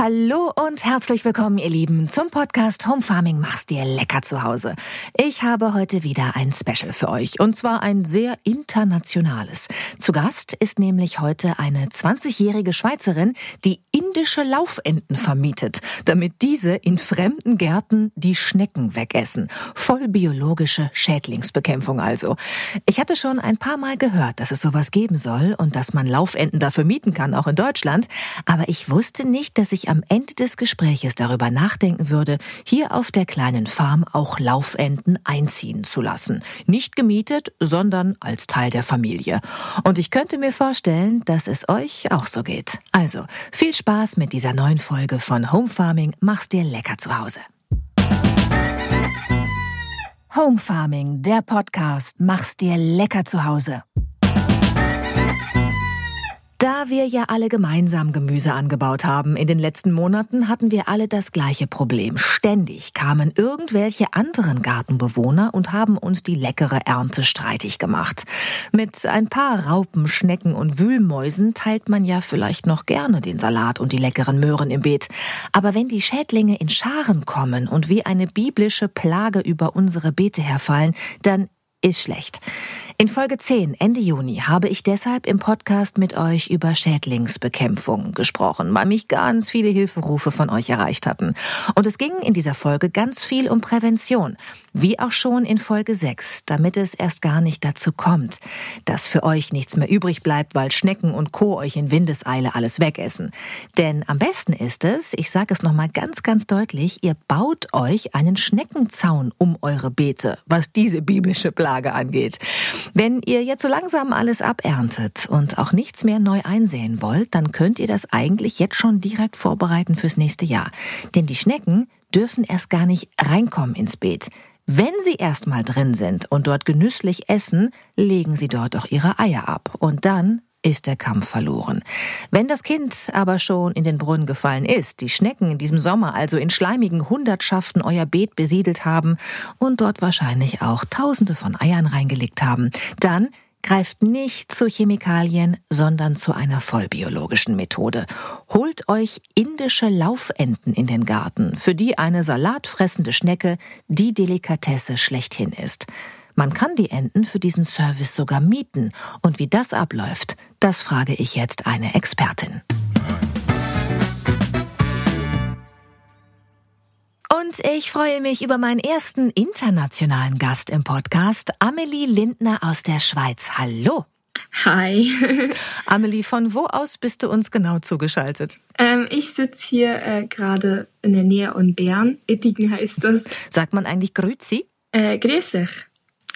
Hallo und herzlich willkommen, ihr Lieben, zum Podcast Home Farming Mach's dir lecker zu Hause. Ich habe heute wieder ein Special für euch und zwar ein sehr internationales. Zu Gast ist nämlich heute eine 20-jährige Schweizerin, die indische Laufenten vermietet, damit diese in fremden Gärten die Schnecken wegessen. Voll biologische Schädlingsbekämpfung also. Ich hatte schon ein paar Mal gehört, dass es sowas geben soll und dass man Laufenten dafür mieten kann, auch in Deutschland, aber ich wusste nicht, dass ich am Ende des Gespräches darüber nachdenken würde, hier auf der kleinen Farm auch Laufenten einziehen zu lassen. Nicht gemietet, sondern als Teil der Familie. Und ich könnte mir vorstellen, dass es euch auch so geht. Also, viel Spaß mit dieser neuen Folge von Home Farming. Mach's dir lecker zu Hause. Home Farming, der Podcast. Mach's dir lecker zu Hause. Da wir ja alle gemeinsam Gemüse angebaut haben in den letzten Monaten, hatten wir alle das gleiche Problem. Ständig kamen irgendwelche anderen Gartenbewohner und haben uns die leckere Ernte streitig gemacht. Mit ein paar Raupen, Schnecken und Wühlmäusen teilt man ja vielleicht noch gerne den Salat und die leckeren Möhren im Beet. Aber wenn die Schädlinge in Scharen kommen und wie eine biblische Plage über unsere Beete herfallen, dann ist schlecht. In Folge 10, Ende Juni, habe ich deshalb im Podcast mit euch über Schädlingsbekämpfung gesprochen, weil mich ganz viele Hilferufe von euch erreicht hatten. Und es ging in dieser Folge ganz viel um Prävention. Wie auch schon in Folge 6, damit es erst gar nicht dazu kommt, dass für euch nichts mehr übrig bleibt, weil Schnecken und Co. euch in Windeseile alles wegessen. Denn am besten ist es, ich sage es nochmal ganz, ganz deutlich, ihr baut euch einen Schneckenzaun um eure Beete, was diese biblische Plage angeht. Wenn ihr jetzt so langsam alles aberntet und auch nichts mehr neu einsehen wollt, dann könnt ihr das eigentlich jetzt schon direkt vorbereiten fürs nächste Jahr. Denn die Schnecken dürfen erst gar nicht reinkommen ins Beet. Wenn sie erstmal drin sind und dort genüsslich essen, legen sie dort auch ihre Eier ab. Und dann ist der Kampf verloren. Wenn das Kind aber schon in den Brunnen gefallen ist, die Schnecken in diesem Sommer also in schleimigen Hundertschaften euer Beet besiedelt haben und dort wahrscheinlich auch Tausende von Eiern reingelegt haben, dann Greift nicht zu Chemikalien, sondern zu einer vollbiologischen Methode. Holt euch indische Laufenten in den Garten, für die eine salatfressende Schnecke die Delikatesse schlechthin ist. Man kann die Enten für diesen Service sogar mieten. Und wie das abläuft, das frage ich jetzt eine Expertin. Und ich freue mich über meinen ersten internationalen Gast im Podcast, Amelie Lindner aus der Schweiz. Hallo. Hi. Amelie, von wo aus bist du uns genau zugeschaltet? Ähm, ich sitze hier äh, gerade in der Nähe von Bern. Ittigen heißt das. Sagt man eigentlich Grüezi? Äh, Grüßig.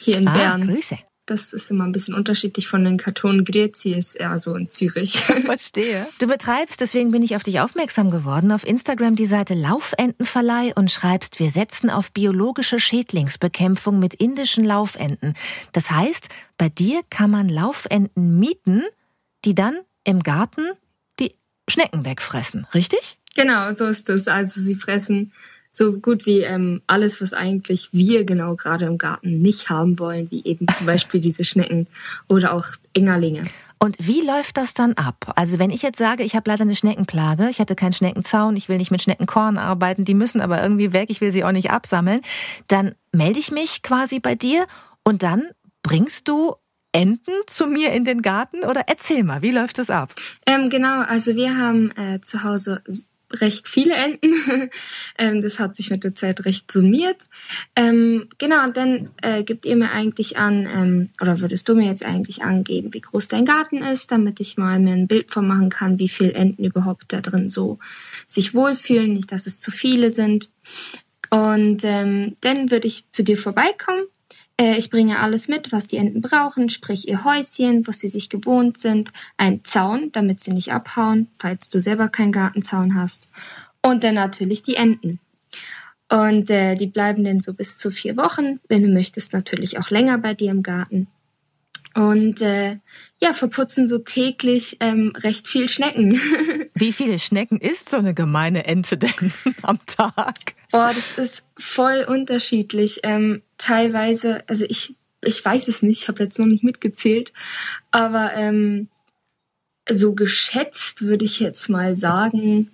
Hier in ah, Bern. Grüße. Das ist immer ein bisschen unterschiedlich von den Kartonen. Grezi ist eher so in Zürich. Verstehe. Du betreibst, deswegen bin ich auf dich aufmerksam geworden, auf Instagram die Seite Laufentenverleih und schreibst, wir setzen auf biologische Schädlingsbekämpfung mit indischen Laufenten. Das heißt, bei dir kann man Laufenten mieten, die dann im Garten die Schnecken wegfressen, richtig? Genau, so ist es. Also sie fressen so gut wie ähm, alles, was eigentlich wir genau gerade im Garten nicht haben wollen, wie eben zum Beispiel diese Schnecken oder auch Engerlinge. Und wie läuft das dann ab? Also wenn ich jetzt sage, ich habe leider eine Schneckenplage, ich hatte keinen Schneckenzaun, ich will nicht mit Schneckenkorn arbeiten, die müssen aber irgendwie weg, ich will sie auch nicht absammeln, dann melde ich mich quasi bei dir und dann bringst du Enten zu mir in den Garten oder erzähl mal, wie läuft das ab? Ähm, genau, also wir haben äh, zu Hause recht viele Enten. ähm, das hat sich mit der Zeit recht summiert. Ähm, genau, und dann äh, gibt ihr mir eigentlich an, ähm, oder würdest du mir jetzt eigentlich angeben, wie groß dein Garten ist, damit ich mal mir ein Bild von machen kann, wie viele Enten überhaupt da drin so sich wohlfühlen, nicht, dass es zu viele sind. Und ähm, dann würde ich zu dir vorbeikommen ich bringe alles mit, was die Enten brauchen, sprich ihr Häuschen, wo sie sich gewohnt sind, ein Zaun, damit sie nicht abhauen, falls du selber keinen Gartenzaun hast. Und dann natürlich die Enten. Und äh, die bleiben dann so bis zu vier Wochen. Wenn du möchtest, natürlich auch länger bei dir im Garten. Und äh, ja, verputzen so täglich ähm, recht viel Schnecken. Wie viele Schnecken isst so eine gemeine Ente denn am Tag? Boah, das ist voll unterschiedlich. Ähm, teilweise, also ich, ich weiß es nicht, ich habe jetzt noch nicht mitgezählt, aber ähm, so geschätzt würde ich jetzt mal sagen,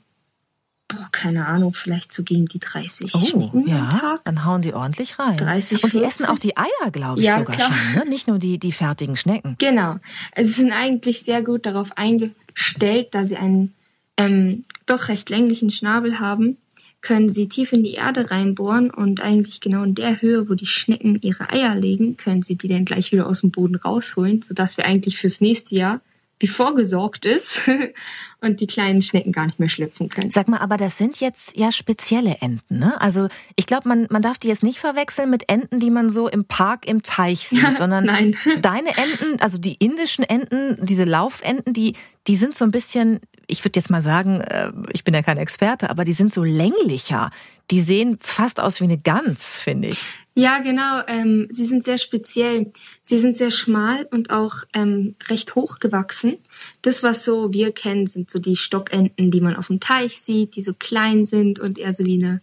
boah, keine Ahnung, vielleicht so gegen die 30 oh, Schnecken ja, am Tag. Dann hauen die ordentlich rein. 30, Und die 40. essen auch die Eier, glaube ich, Ja, sogar klar. schon. Ne? Nicht nur die, die fertigen Schnecken. Genau. Also sie sind eigentlich sehr gut darauf eingestellt, da sie einen ähm, doch recht länglichen Schnabel haben, können sie tief in die Erde reinbohren und eigentlich genau in der Höhe, wo die Schnecken ihre Eier legen, können sie die dann gleich wieder aus dem Boden rausholen, sodass wir eigentlich fürs nächste Jahr wie vorgesorgt ist und die kleinen Schnecken gar nicht mehr schlüpfen können. Sag mal, aber das sind jetzt ja spezielle Enten, ne? Also ich glaube, man, man darf die jetzt nicht verwechseln mit Enten, die man so im Park im Teich sieht, sondern Nein. deine Enten, also die indischen Enten, diese Laufenten, die, die sind so ein bisschen, ich würde jetzt mal sagen, äh, ich bin ja kein Experte, aber die sind so länglicher. Die sehen fast aus wie eine Gans, finde ich. Ja, genau. Ähm, sie sind sehr speziell. Sie sind sehr schmal und auch ähm, recht hoch gewachsen. Das, was so wir kennen, sind so die Stockenten, die man auf dem Teich sieht, die so klein sind und eher so wie eine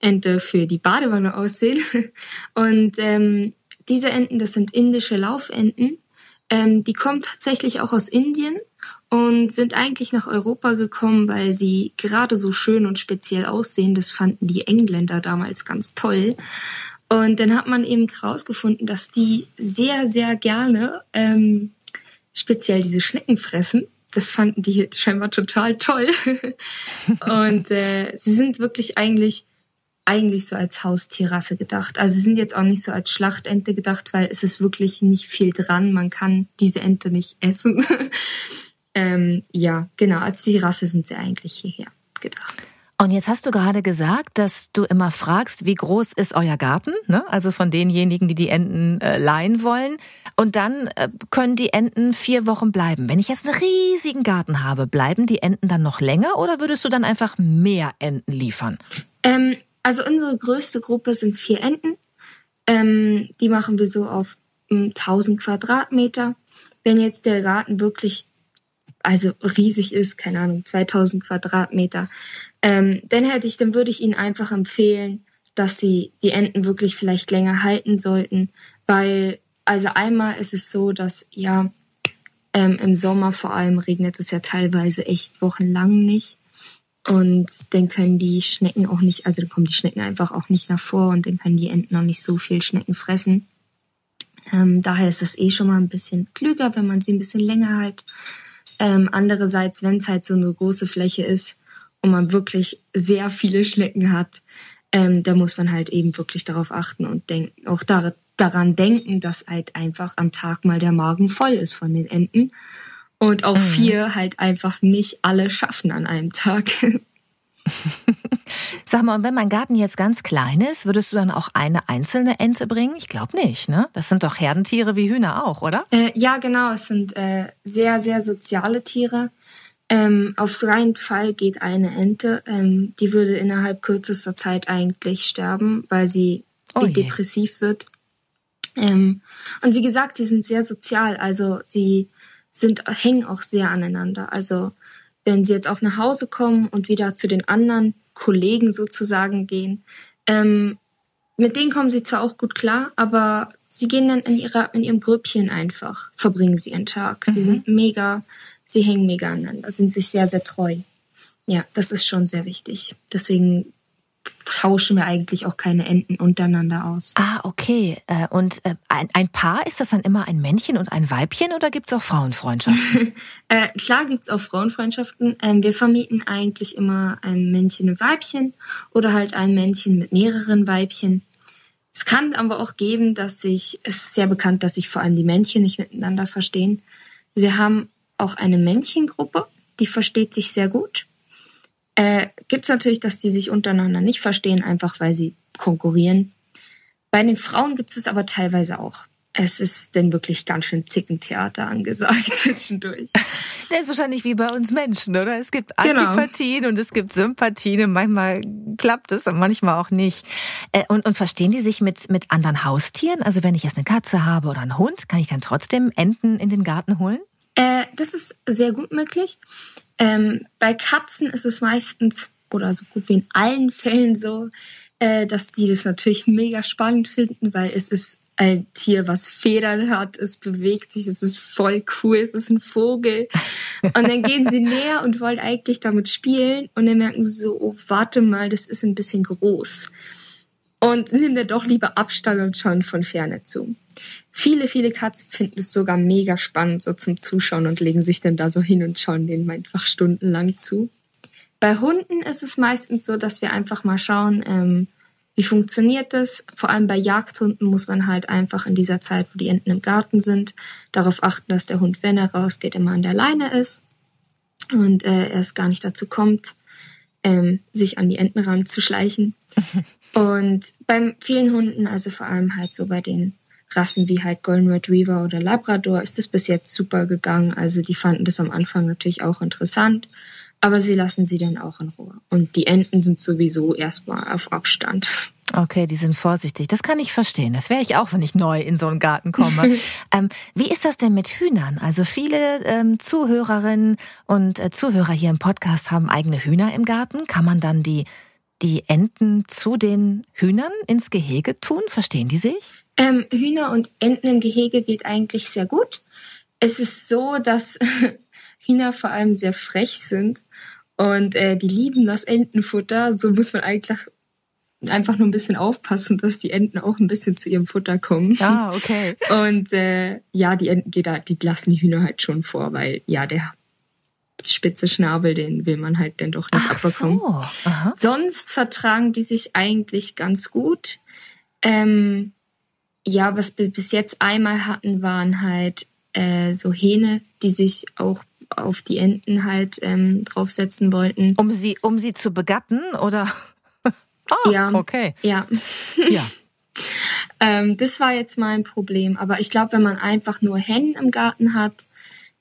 Ente für die Badewanne aussehen. Und ähm, diese Enten, das sind indische Laufenten. Ähm, die kommen tatsächlich auch aus Indien und sind eigentlich nach Europa gekommen, weil sie gerade so schön und speziell aussehen. Das fanden die Engländer damals ganz toll. Und dann hat man eben herausgefunden, dass die sehr, sehr gerne ähm, speziell diese Schnecken fressen. Das fanden die scheinbar total toll. Und äh, sie sind wirklich eigentlich eigentlich so als Haustierrasse gedacht. Also sie sind jetzt auch nicht so als Schlachtente gedacht, weil es ist wirklich nicht viel dran. Man kann diese Ente nicht essen. ähm, ja, genau, als die Rasse sind sie eigentlich hierher gedacht. Und jetzt hast du gerade gesagt, dass du immer fragst, wie groß ist euer Garten? Ne? Also von denjenigen, die die Enten äh, leihen wollen. Und dann äh, können die Enten vier Wochen bleiben. Wenn ich jetzt einen riesigen Garten habe, bleiben die Enten dann noch länger oder würdest du dann einfach mehr Enten liefern? Ähm, also unsere größte Gruppe sind vier Enten. Ähm, die machen wir so auf ähm, 1000 Quadratmeter. Wenn jetzt der Garten wirklich also riesig ist, keine Ahnung, 2000 Quadratmeter, ähm, dann hätte ich, dann würde ich Ihnen einfach empfehlen, dass Sie die Enten wirklich vielleicht länger halten sollten, weil also einmal ist es so, dass ja ähm, im Sommer vor allem regnet es ja teilweise echt wochenlang nicht. Und dann können die Schnecken auch nicht, also dann kommen die Schnecken einfach auch nicht nach vor und dann können die Enten auch nicht so viel Schnecken fressen. Ähm, daher ist es eh schon mal ein bisschen klüger, wenn man sie ein bisschen länger halt. Ähm, andererseits, wenn es halt so eine große Fläche ist und man wirklich sehr viele Schnecken hat, ähm, da muss man halt eben wirklich darauf achten und denken, auch dar daran denken, dass halt einfach am Tag mal der Magen voll ist von den Enten und auch Mhm. vier halt einfach nicht alle schaffen an einem Tag. Sag mal, und wenn mein Garten jetzt ganz klein ist, würdest du dann auch eine einzelne Ente bringen? Ich glaube nicht, ne? Das sind doch Herdentiere wie Hühner auch, oder? Äh, ja, genau. Es sind äh, sehr, sehr soziale Tiere. Ähm, auf freien Fall geht eine Ente. Ähm, die würde innerhalb kürzester Zeit eigentlich sterben, weil sie Oh depressiv wird. Ähm, und wie gesagt, die sind sehr sozial. Also sie sind hängen auch sehr aneinander. Also wenn sie jetzt auch nach Hause kommen und wieder zu den anderen Kollegen sozusagen gehen, ähm, mit denen kommen sie zwar auch gut klar, aber sie gehen dann in, ihrer, in ihrem Grüppchen einfach, verbringen sie ihren Tag. Sie Mhm. sind mega, sie hängen mega aneinander, sind sich sehr, sehr treu. Ja, das ist schon sehr wichtig. Deswegen tauschen wir eigentlich auch keine Enten untereinander aus. Ah, okay. Äh, Und äh, ein, ein Paar, ist das dann immer ein Männchen und ein Weibchen oder gibt's auch Frauenfreundschaften? Äh, klar gibt's auch Frauenfreundschaften. Ähm, wir vermieten eigentlich immer ein Männchen und Weibchen oder halt ein Männchen mit mehreren Weibchen. Es kann aber auch geben, dass sich, es ist sehr bekannt, dass sich vor allem die Männchen nicht miteinander verstehen. Wir haben auch eine Männchengruppe, die versteht sich sehr gut. Äh, gibt's natürlich, dass die sich untereinander nicht verstehen, einfach weil sie konkurrieren. Bei den Frauen gibt es aber teilweise auch. es ist denn wirklich ganz schön Zickentheater angesagt zwischendurch. Das ist wahrscheinlich wie bei uns Menschen, oder? Es gibt genau. Antipathien genau. und es gibt Sympathien und manchmal klappt es und manchmal auch nicht. Äh, und, und verstehen die sich mit, mit anderen Haustieren? Also wenn ich jetzt eine Katze habe oder einen Hund, kann ich dann trotzdem Enten in den Garten holen? Äh, das ist sehr gut möglich. Ähm, bei Katzen ist es meistens oder so gut wie in allen Fällen so, äh, dass die das natürlich mega spannend finden, weil es ist ein Tier, was Federn hat, es bewegt sich, es ist voll cool, es ist ein Vogel. Und dann gehen sie näher und wollen eigentlich damit spielen und dann merken sie so, oh, warte mal, das ist ein bisschen groß. Und nimm dir doch lieber Abstand und schauen von Ferne zu. Viele, viele Katzen finden es sogar mega spannend so zum Zuschauen und legen sich dann da so hin und schauen denen einfach stundenlang zu. Bei Hunden ist es meistens so, dass wir einfach mal schauen, ähm, wie funktioniert das? Vor allem bei Jagdhunden muss man halt einfach in dieser Zeit, wo die Enten im Garten sind, darauf achten, dass der Hund, wenn er rausgeht, immer an der Leine ist und äh, er es gar nicht dazu kommt, ähm, sich an die Enten ranzuschleichen. und bei vielen Hunden, also vor allem halt so bei den Rassen wie halt Golden Retriever oder Labrador, ist das bis jetzt super gegangen. Also die fanden das am Anfang natürlich auch interessant aber sie lassen sie dann auch in Ruhe. Und die Enten sind sowieso erstmal auf Abstand. Okay, die sind vorsichtig. Das kann ich verstehen. Das wäre ich auch, wenn ich neu in so einen Garten komme. ähm, wie ist das denn mit Hühnern? Also viele ähm, Zuhörerinnen und äh, Zuhörer hier im Podcast haben eigene Hühner im Garten. Kann man dann die, die Enten zu den Hühnern ins Gehege tun? Verstehen die sich? Ähm, Hühner und Enten im Gehege geht eigentlich sehr gut. Es ist so, dass Hühner vor allem sehr frech sind und äh, die lieben das Entenfutter. So muss man eigentlich einfach nur ein bisschen aufpassen, dass die Enten auch ein bisschen zu ihrem Futter kommen. Ah, okay. Und äh, ja, die Enten, die, da, die lassen die Hühner halt schon vor, weil ja, der spitze Schnabel, den will man halt dann doch nicht Ach abbekommen. So. Aha. Sonst vertragen die sich eigentlich ganz gut. Ähm, ja, was wir bis jetzt einmal hatten, waren halt äh, so Hähne, die sich auch auf die Enten halt ähm, draufsetzen wollten. Um sie, um sie zu begatten oder? ah, ja. Okay. Ja. Ja. ähm, das war jetzt mein Problem. Aber ich glaube, wenn man einfach nur Hennen im Garten hat,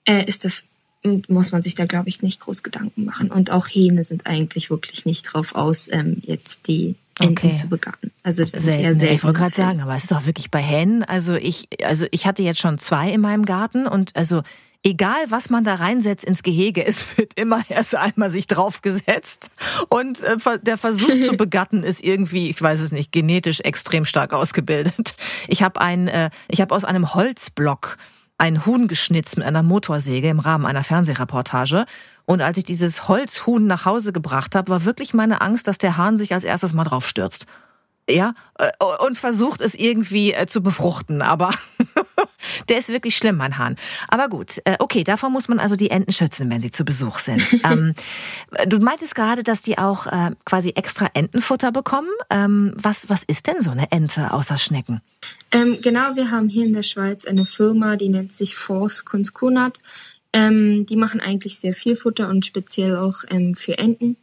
äh, ist das muss man sich da, glaube ich, nicht groß Gedanken machen. Und auch Hähne sind eigentlich wirklich nicht drauf aus, ähm, jetzt die Enten okay. zu begatten. Also das Selten, ist eher selten. Ich wollte gerade sagen, aber es ist doch wirklich bei Hennen. Also ich, also ich hatte jetzt schon zwei in meinem Garten und also egal was man da reinsetzt ins Gehege, es wird immer erst einmal sich draufgesetzt und äh, der Versuch zu begatten ist irgendwie, ich weiß es nicht, genetisch extrem stark ausgebildet. Ich habe ein, äh, ich habe aus einem Holzblock ein Huhn geschnitzt mit einer Motorsäge im Rahmen einer Fernsehreportage. Und als ich dieses Holzhuhn nach Hause gebracht habe, war wirklich meine Angst, dass der Hahn sich als erstes mal drauf stürzt ja, äh, und versucht es irgendwie äh, zu befruchten. Aber der ist wirklich schlimm, mein Hahn. Aber gut, äh, okay, davor muss man also die Enten schützen, wenn sie zu Besuch sind. ähm, du meintest gerade, dass die auch äh, quasi extra Entenfutter bekommen. Ähm, was, was ist denn so eine Ente außer Schnecken? Ähm, genau, wir haben hier in der Schweiz eine Firma, die nennt sich Force Kunstkunat. Ähm, die machen eigentlich sehr viel Futter und speziell auch ähm, für Enten.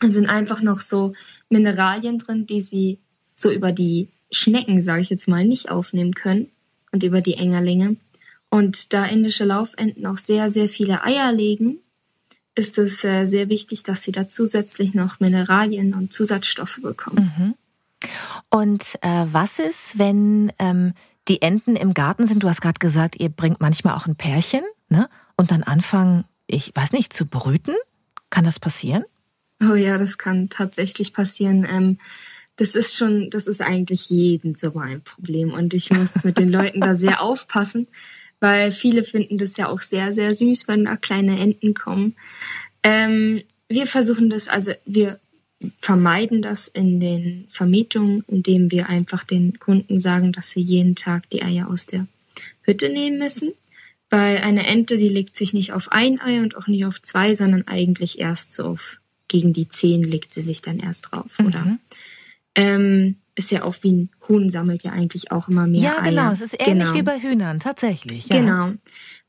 Es sind einfach noch so Mineralien drin, die sie so über die Schnecken, sage ich jetzt mal, nicht aufnehmen können und über die Engerlinge. Und da indische Laufenten auch sehr, sehr viele Eier legen, ist es äh, sehr wichtig, dass sie da zusätzlich noch Mineralien und Zusatzstoffe bekommen. Mhm. Und äh, was ist, wenn ähm, die Enten im Garten sind? Du hast gerade gesagt, ihr bringt manchmal auch ein Pärchen, ne? Und dann anfangen, ich weiß nicht, zu brüten? Kann das passieren? Oh ja, das kann tatsächlich passieren. Ähm, das ist schon, das ist eigentlich jeden Sommer ein Problem. Und ich muss mit den Leuten da sehr aufpassen, weil viele finden das ja auch sehr, sehr süß, wenn da kleine Enten kommen. Ähm, wir versuchen das, also wir vermeiden das in den Vermietungen, indem wir einfach den Kunden sagen, dass sie jeden Tag die Eier aus der Hütte nehmen müssen. Weil eine Ente, die legt sich nicht auf ein Ei und auch nicht auf zwei, sondern eigentlich erst so auf gegen die zehn legt sie sich dann erst drauf, mhm. oder? Ähm, ist ja auch wie ein Huhn sammelt ja eigentlich auch immer mehr ja, Eier. Ja, genau. Es ist ähnlich genau. wie bei Hühnern, tatsächlich. Ja. Genau.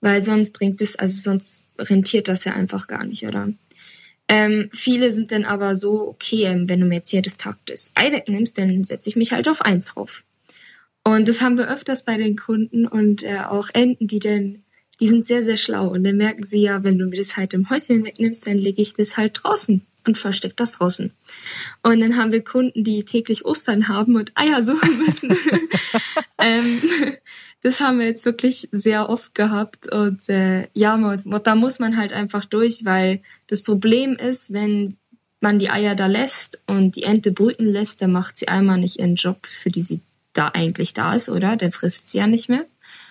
Weil sonst bringt es, also sonst rentiert das ja einfach gar nicht, oder? Ähm, viele sind dann aber so, okay, ähm, wenn du mir jetzt Tag das Ei wegnimmst, dann setze ich mich halt auf eins drauf. Und das haben wir öfters bei den Kunden und äh, auch Enten, die dann, die sind sehr, sehr schlau. Und dann merken sie ja, wenn du mir das halt im Häuschen wegnimmst, dann lege ich das halt draußen und verstecke das draußen. Und dann haben wir Kunden, die täglich Ostern haben und Eier suchen müssen. ähm, das haben wir jetzt wirklich sehr oft gehabt. Und äh, ja, da muss man halt einfach durch, weil das Problem ist, wenn man die Eier da lässt und die Ente brüten lässt, dann macht sie einmal nicht ihren Job, für die sie da eigentlich da ist, oder? Der frisst sie ja nicht mehr.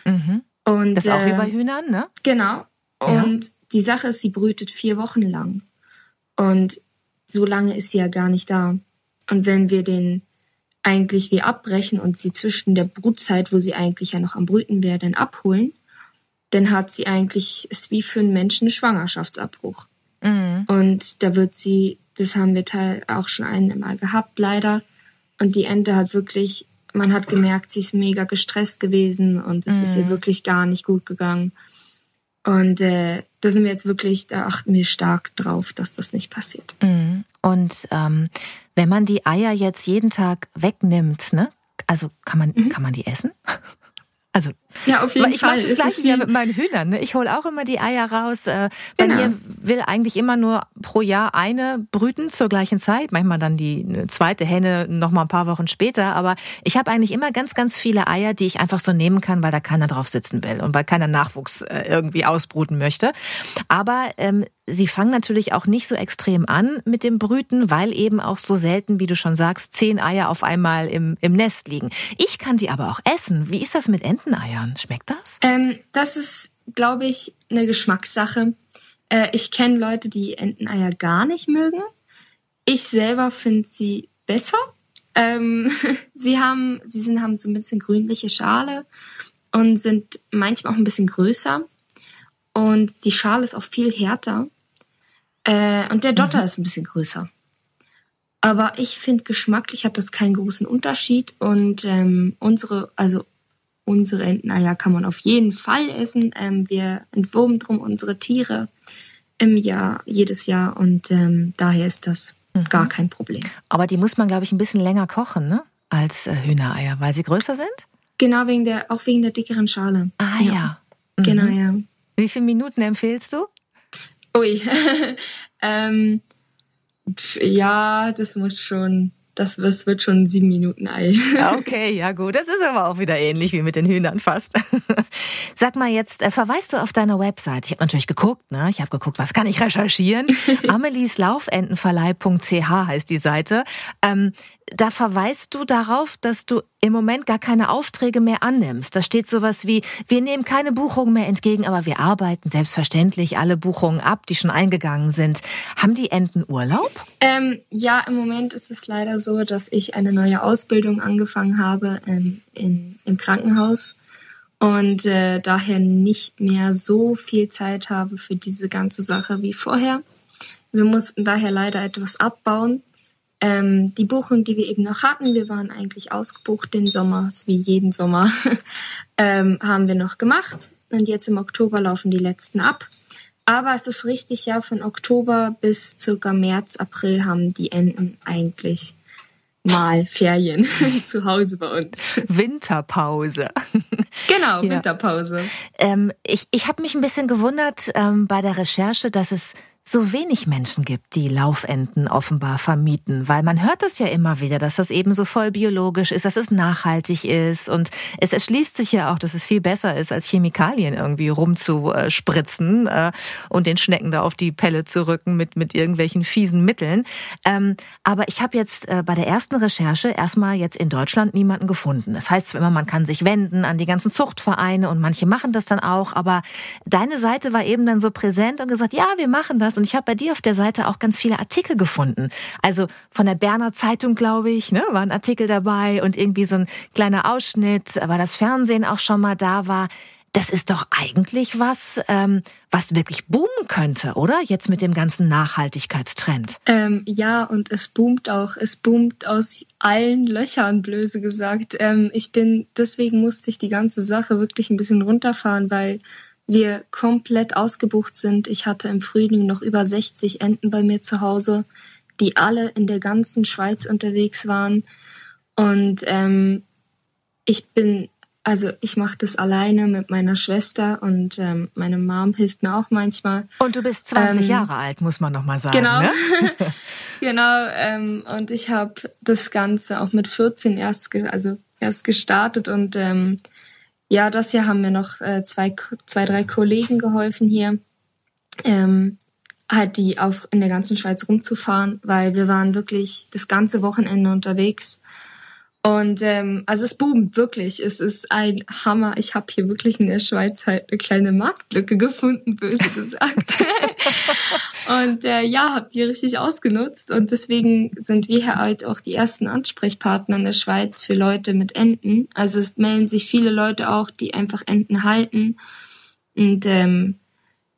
Mhm. Und, das ist auch wie bei äh, Hühnern, ne? Genau. Und ja. die Sache ist, sie brütet vier Wochen lang. Und so lange ist sie ja gar nicht da. Und wenn wir den eigentlich wie abbrechen und sie zwischen der Brutzeit, wo sie eigentlich ja noch am Brüten wäre, dann abholen, dann hat sie eigentlich, ist wie für einen Menschen ein Schwangerschaftsabbruch. Mhm. Und da wird sie, das haben wir teil auch schon einmal gehabt, leider. Und die Ente hat wirklich, man hat gemerkt, sie ist mega gestresst gewesen und es mhm. ist ihr mhm. wirklich gar nicht gut gegangen. Und äh, da sind wir jetzt wirklich, da achten wir stark drauf, dass das nicht passiert. Mhm. Und ähm, wenn man die Eier jetzt jeden Tag wegnimmt, ne? Also kann man, mhm. kann man die essen? Also ja, auf jeden ich Fall. Ich mache das gleiche wie mit meinen Hühnern. Ne? Ich hole auch immer die Eier raus. Äh, bei genau. mir will eigentlich immer nur pro Jahr eine brüten zur gleichen Zeit. Manchmal dann die zweite Henne noch mal ein paar Wochen später. Aber ich habe eigentlich immer ganz, ganz viele Eier, die ich einfach so nehmen kann, weil da keiner drauf sitzen will und weil keiner Nachwuchs äh, irgendwie ausbruten möchte. Aber ähm, Sie fangen natürlich auch nicht so extrem an mit dem Brüten, weil eben auch so selten, wie du schon sagst, zehn Eier auf einmal im, im Nest liegen. Ich kann die aber auch essen. Wie ist das mit Enteneiern? Schmeckt das? Ähm, das ist, glaube ich, eine Geschmackssache. Äh, ich kenne Leute, die Enteneier gar nicht mögen. Ich selber finde sie besser. Ähm, sie haben, sie sind, haben so ein bisschen grünliche Schale und sind manchmal auch ein bisschen größer. Und die Schale ist auch viel härter. Äh, und der Dotter mhm. ist ein bisschen größer. Aber ich finde, geschmacklich hat das keinen großen Unterschied. Und ähm, unsere, also unsere Enteneier kann man auf jeden Fall essen. Ähm, wir entwurmen drum unsere Tiere im Jahr, jedes Jahr. Und ähm, daher ist das mhm. gar kein Problem. Aber die muss man, glaube ich, ein bisschen länger kochen, ne? Als äh, Hühnereier, weil sie größer sind? Genau, wegen der, auch wegen der dickeren Schale. Ah ja. ja. Genau, mhm. ja. Wie viele Minuten empfehlst du? Ui. ähm, ja, das muss schon das, das wird schon sieben Minuten Ei. okay, ja gut. Das ist aber auch wieder ähnlich wie mit den Hühnern fast. Sag mal jetzt, äh, verweist du auf deine Website? Ich habe natürlich geguckt, ne? Ich habe geguckt, was kann ich recherchieren? Amelieslaufentenverleih.ch heißt die Seite. Ähm, da verweist du darauf, dass du im Moment gar keine Aufträge mehr annimmst. Da steht sowas wie, wir nehmen keine Buchungen mehr entgegen, aber wir arbeiten selbstverständlich alle Buchungen ab, die schon eingegangen sind. Haben die Enten Urlaub? Ähm, ja, im Moment ist es leider so, dass ich eine neue Ausbildung angefangen habe ähm, in, im Krankenhaus und äh, daher nicht mehr so viel Zeit habe für diese ganze Sache wie vorher. Wir mussten daher leider etwas abbauen. Ähm, die Buchung, die wir eben noch hatten, wir waren eigentlich ausgebucht den Sommer, wie jeden Sommer, ähm, haben wir noch gemacht. Und jetzt im Oktober laufen die letzten ab. Aber es ist richtig, ja, von Oktober bis circa März, April haben die Enten eigentlich mal Ferien zu Hause bei uns. Winterpause. Genau, Winterpause. Ja. Ähm, ich ich habe mich ein bisschen gewundert ähm, bei der Recherche, dass es so wenig Menschen gibt, die Laufenten offenbar vermieten, weil man hört es ja immer wieder, dass das eben so voll biologisch ist, dass es nachhaltig ist und es erschließt sich ja auch, dass es viel besser ist, als Chemikalien irgendwie rumzuspritzen äh, und den Schnecken da auf die Pelle zu rücken mit, mit irgendwelchen fiesen Mitteln. Ähm, aber ich habe jetzt äh, bei der ersten Recherche erstmal jetzt in Deutschland niemanden gefunden. Das heißt immer, man kann sich wenden an die ganzen Zuchtvereine und manche machen das dann auch, aber deine Seite war eben dann so präsent und gesagt, ja, wir machen das und ich habe bei dir auf der Seite auch ganz viele Artikel gefunden. Also von der Berner Zeitung, glaube ich, ne, war ein Artikel dabei und irgendwie so ein kleiner Ausschnitt, weil das Fernsehen auch schon mal da war. Das ist doch eigentlich was, ähm, was wirklich boomen könnte, oder? Jetzt mit dem ganzen Nachhaltigkeitstrend. Ähm, ja, und es boomt auch. Es boomt aus allen Löchern, blöse gesagt. Ähm, ich bin, deswegen musste ich die ganze Sache wirklich ein bisschen runterfahren, weil wir komplett ausgebucht sind. Ich hatte im Frühling noch über 60 Enten bei mir zu Hause, die alle in der ganzen Schweiz unterwegs waren. Und ähm, ich bin also ich mache das alleine mit meiner Schwester und ähm, meine Mom hilft mir auch manchmal. Und du bist 20 ähm, Jahre alt, muss man noch mal sagen. Genau, ne? genau. Ähm, und ich habe das Ganze auch mit 14 erst, also erst gestartet und ähm, ja, das Jahr haben mir noch äh, zwei, zwei, drei Kollegen geholfen hier, ähm, halt die auch in der ganzen Schweiz rumzufahren, weil wir waren wirklich das ganze Wochenende unterwegs und ähm, also es boomt wirklich. Es ist ein Hammer. Ich habe hier wirklich in der Schweiz halt eine kleine Marktlücke gefunden, böse gesagt. und äh, ja, habt ihr richtig ausgenutzt. Und deswegen sind wir hier halt auch die ersten Ansprechpartner in der Schweiz für Leute mit Enten. Also es melden sich viele Leute auch, die einfach Enten halten und ähm,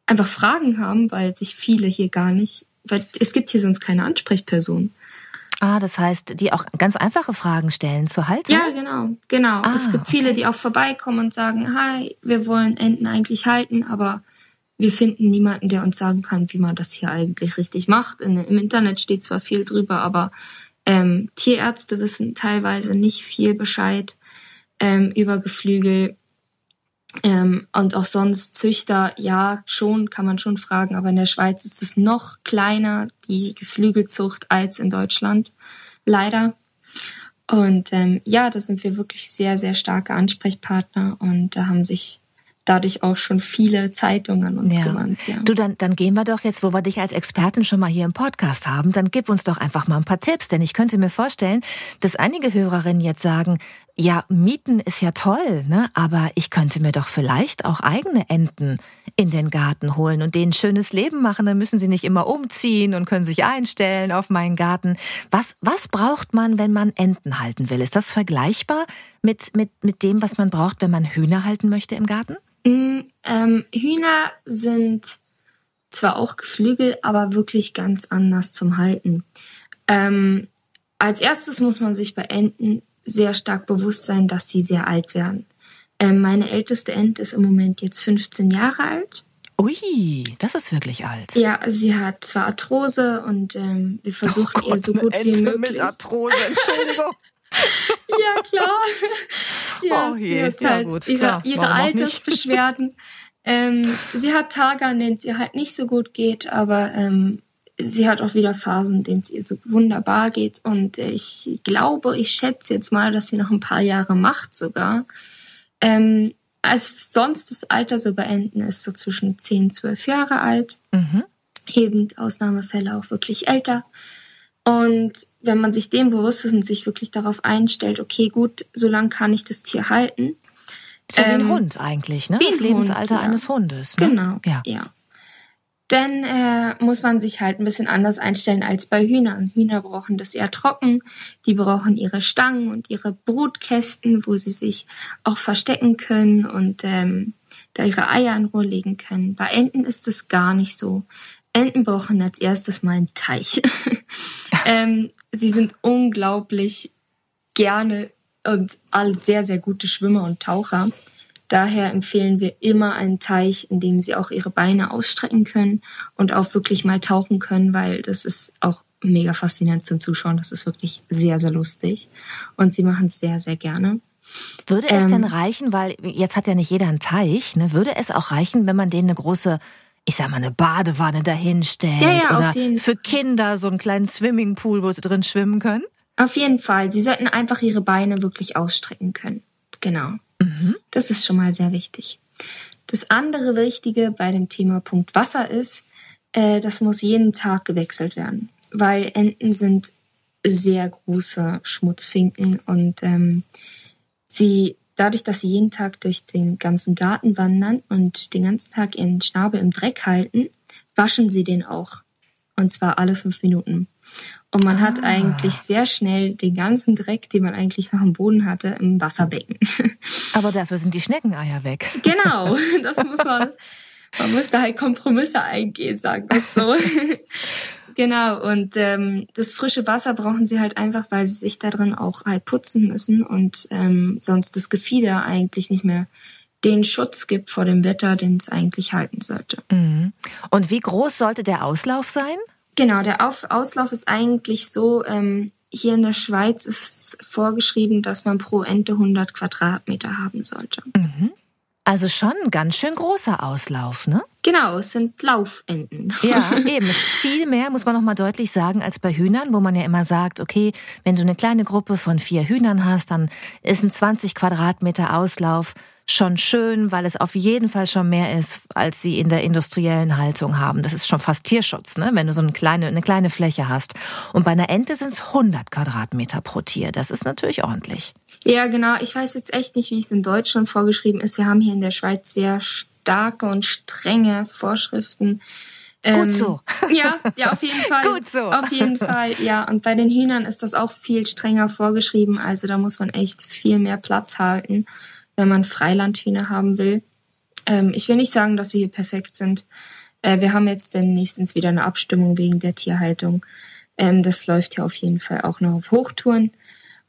einfach Fragen haben, weil sich viele hier gar nicht, weil es gibt hier sonst keine Ansprechperson. Ah, das heißt, die auch ganz einfache Fragen stellen zur Haltung? Ja, genau, genau. Ah, es gibt okay. viele, die auch vorbeikommen und sagen, hi, wir wollen Enten eigentlich halten, aber wir finden niemanden, der uns sagen kann, wie man das hier eigentlich richtig macht. In, Im Internet steht zwar viel drüber, aber ähm, Tierärzte wissen teilweise nicht viel Bescheid ähm, über Geflügel. Ähm, und auch sonst Züchter, ja, schon, kann man schon fragen, aber in der Schweiz ist es noch kleiner, die Geflügelzucht, als in Deutschland. Leider. Und ähm, ja, da sind wir wirklich sehr, sehr starke Ansprechpartner und da haben sich dadurch auch schon viele Zeitungen an uns ja. gewandt. Ja. Du, dann, dann gehen wir doch jetzt, wo wir dich als Expertin schon mal hier im Podcast haben, dann gib uns doch einfach mal ein paar Tipps, denn ich könnte mir vorstellen, dass einige Hörerinnen jetzt sagen, ja, Mieten ist ja toll, ne? aber ich könnte mir doch vielleicht auch eigene Enten in den Garten holen und denen ein schönes Leben machen. Dann müssen sie nicht immer umziehen und können sich einstellen auf meinen Garten. Was, was braucht man, wenn man Enten halten will? Ist das vergleichbar mit, mit, mit dem, was man braucht, wenn man Hühner halten möchte im Garten? Mm, ähm, Hühner sind zwar auch Geflügel, aber wirklich ganz anders zum Halten. Ähm, als erstes muss man sich bei Enten sehr stark bewusst sein, dass sie sehr alt werden. Ähm, meine älteste Ente ist im Moment jetzt 15 Jahre alt. Ui, das ist wirklich alt. Ja, sie hat zwar Arthrose und ähm, wir versuchen oh Gott, ihr so gut wie möglich. Mit Arthrose, Entschuldigung. ja, klar. Ja, oh sie hat halt ja, ihre, ihre Altersbeschwerden. ähm, sie hat Tage, an denen es ihr halt nicht so gut geht, aber ähm, sie hat auch wieder Phasen, in denen es ihr so wunderbar geht. Und ich glaube, ich schätze jetzt mal, dass sie noch ein paar Jahre macht sogar. Ähm, als sonst das Alter so beenden ist so zwischen 10, 12 Jahre alt. Mhm. Eben Ausnahmefälle auch wirklich älter. Und wenn man sich dem bewusst ist und sich wirklich darauf einstellt, okay, gut, so lange kann ich das Tier halten. So ähm, wie ein ähm, Hund eigentlich, ne? Das Lebensalter Hund, ja. eines Hundes. Ne? Genau, ja. ja. Dann äh, muss man sich halt ein bisschen anders einstellen als bei Hühnern. Hühner brauchen das eher trocken. Die brauchen ihre Stangen und ihre Brutkästen, wo sie sich auch verstecken können und ähm, da ihre Eier in Ruhe legen können. Bei Enten ist es gar nicht so. Enten brauchen als erstes mal einen Teich. ähm, sie sind unglaublich gerne und all sehr, sehr gute Schwimmer und Taucher. Daher empfehlen wir immer einen Teich, in dem sie auch ihre Beine ausstrecken können und auch wirklich mal tauchen können, weil das ist auch mega faszinierend zum Zuschauen. Das ist wirklich sehr, sehr lustig. Und sie machen es sehr, sehr gerne. Würde es ähm, denn reichen, weil jetzt hat ja nicht jeder einen Teich, ne? würde es auch reichen, wenn man denen eine große ich sag mal, eine Badewanne dahinstellt ja, ja, oder für Kinder so einen kleinen Swimmingpool, wo sie drin schwimmen können? Auf jeden Fall. Sie sollten einfach ihre Beine wirklich ausstrecken können. Genau. Mhm. Das ist schon mal sehr wichtig. Das andere Wichtige bei dem Thema Punkt Wasser ist, äh, das muss jeden Tag gewechselt werden, weil Enten sind sehr große Schmutzfinken und ähm, sie dadurch, dass sie jeden Tag durch den ganzen Garten wandern und den ganzen Tag ihren Schnabel im Dreck halten, waschen sie den auch. Und zwar alle fünf Minuten. Und man ah. hat eigentlich sehr schnell den ganzen Dreck, den man eigentlich noch am Boden hatte, im Wasserbecken. Aber dafür sind die Schneckeneier weg. Genau, das muss man. Man muss da halt Kompromisse eingehen, sagen wir so. genau, und ähm, das frische Wasser brauchen sie halt einfach, weil sie sich da drin auch halt putzen müssen und ähm, sonst das Gefieder eigentlich nicht mehr den Schutz gibt vor dem Wetter, den es eigentlich halten sollte. Mhm. Und wie groß sollte der Auslauf sein? Genau, der Auf Auslauf ist eigentlich so, ähm, hier in der Schweiz ist es vorgeschrieben, dass man pro Ente 100 Quadratmeter haben sollte. Mhm. Also schon ein ganz schön großer Auslauf, ne? Genau, es sind Laufenten. Ja, eben. Viel mehr, muss man noch mal deutlich sagen, als bei Hühnern, wo man ja immer sagt, okay, wenn du eine kleine Gruppe von vier Hühnern hast, dann ist ein 20 Quadratmeter Auslauf schon schön, weil es auf jeden Fall schon mehr ist, als sie in der industriellen Haltung haben. Das ist schon fast Tierschutz, ne? wenn du so eine kleine, eine kleine Fläche hast. Und bei einer Ente sind es 100 Quadratmeter pro Tier. Das ist natürlich ordentlich. Ja, genau. Ich weiß jetzt echt nicht, wie es in Deutschland vorgeschrieben ist. Wir haben hier in der Schweiz sehr starke und strenge Vorschriften. Gut ähm, so. Ja, ja, auf jeden Fall. Gut so. Auf jeden Fall, ja. Und bei den Hühnern ist das auch viel strenger vorgeschrieben. Also da muss man echt viel mehr Platz halten wenn man Freilandhühner haben will. Ähm, ich will nicht sagen, dass wir hier perfekt sind. Äh, wir haben jetzt denn nächstens wieder eine Abstimmung wegen der Tierhaltung. Ähm, das läuft ja auf jeden Fall auch noch auf Hochtouren.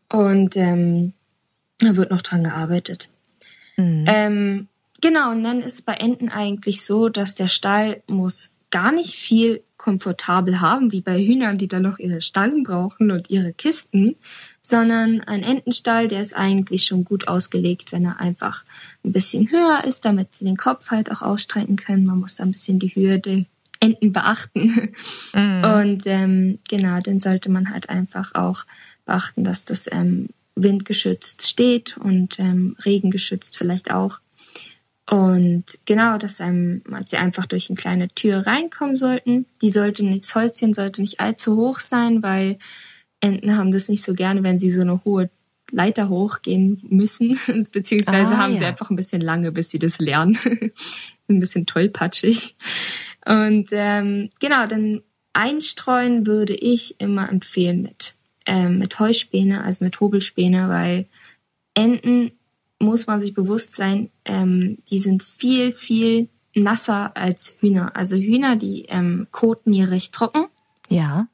Und ähm, da wird noch dran gearbeitet. Mhm. Ähm, genau, und dann ist bei Enten eigentlich so, dass der Stall muss gar nicht viel komfortabel haben, wie bei Hühnern, die dann noch ihre Stangen brauchen und ihre Kisten, sondern ein Entenstall, der ist eigentlich schon gut ausgelegt, wenn er einfach ein bisschen höher ist, damit sie den Kopf halt auch ausstrecken können. Man muss da ein bisschen die Höhe der Enten beachten. Mhm. Und ähm, genau, dann sollte man halt einfach auch beachten, dass das ähm, windgeschützt steht und ähm, regengeschützt vielleicht auch. Und genau, dass ähm, sie einfach durch eine kleine Tür reinkommen sollten. Die sollte nicht, das Häuschen sollte nicht allzu hoch sein, weil Enten haben das nicht so gerne, wenn sie so eine hohe Leiter hochgehen müssen, beziehungsweise ah, haben ja. sie einfach ein bisschen lange, bis sie das lernen. ein bisschen tollpatschig. Und ähm, genau, dann einstreuen würde ich immer empfehlen mit, ähm, mit Heuspäne, also mit Hobelspäne, weil Enten muss man sich bewusst sein, ähm, die sind viel, viel nasser als Hühner. Also Hühner, die ähm, koten hier recht trocken. Ja.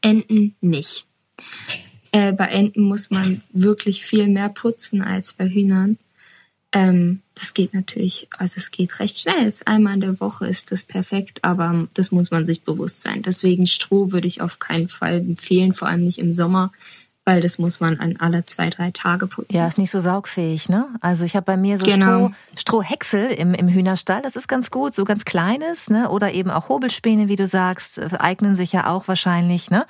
Enten nicht. Äh, bei Enten muss man wirklich viel mehr putzen als bei Hühnern. Ähm, das geht natürlich, also es geht recht schnell. Es einmal in der Woche ist das perfekt, aber das muss man sich bewusst sein. Deswegen Stroh würde ich auf keinen Fall empfehlen, vor allem nicht im Sommer weil das muss man an alle zwei, drei Tage putzen. Ja, ist nicht so saugfähig, ne? Also ich habe bei mir so genau. Stroh, Strohhäcksel im, im Hühnerstall, das ist ganz gut, so ganz kleines, ne? Oder eben auch Hobelspäne, wie du sagst, äh, eignen sich ja auch wahrscheinlich, ne?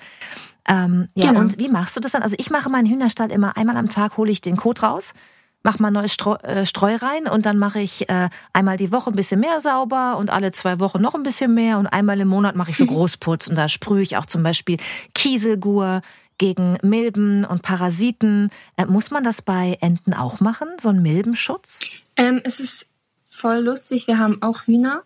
Ähm, ja, genau. und wie machst du das dann? Also ich mache meinen Hühnerstall immer einmal am Tag, hole ich den Kot raus, mache mal neues Streu, äh, Streu rein und dann mache ich äh, einmal die Woche ein bisschen mehr sauber und alle zwei Wochen noch ein bisschen mehr und einmal im Monat mache ich so Großputz und da sprühe ich auch zum Beispiel Kieselgur, gegen Milben und Parasiten. Äh, muss man das bei Enten auch machen, so ein Milbenschutz? Ähm, es ist voll lustig. Wir haben auch Hühner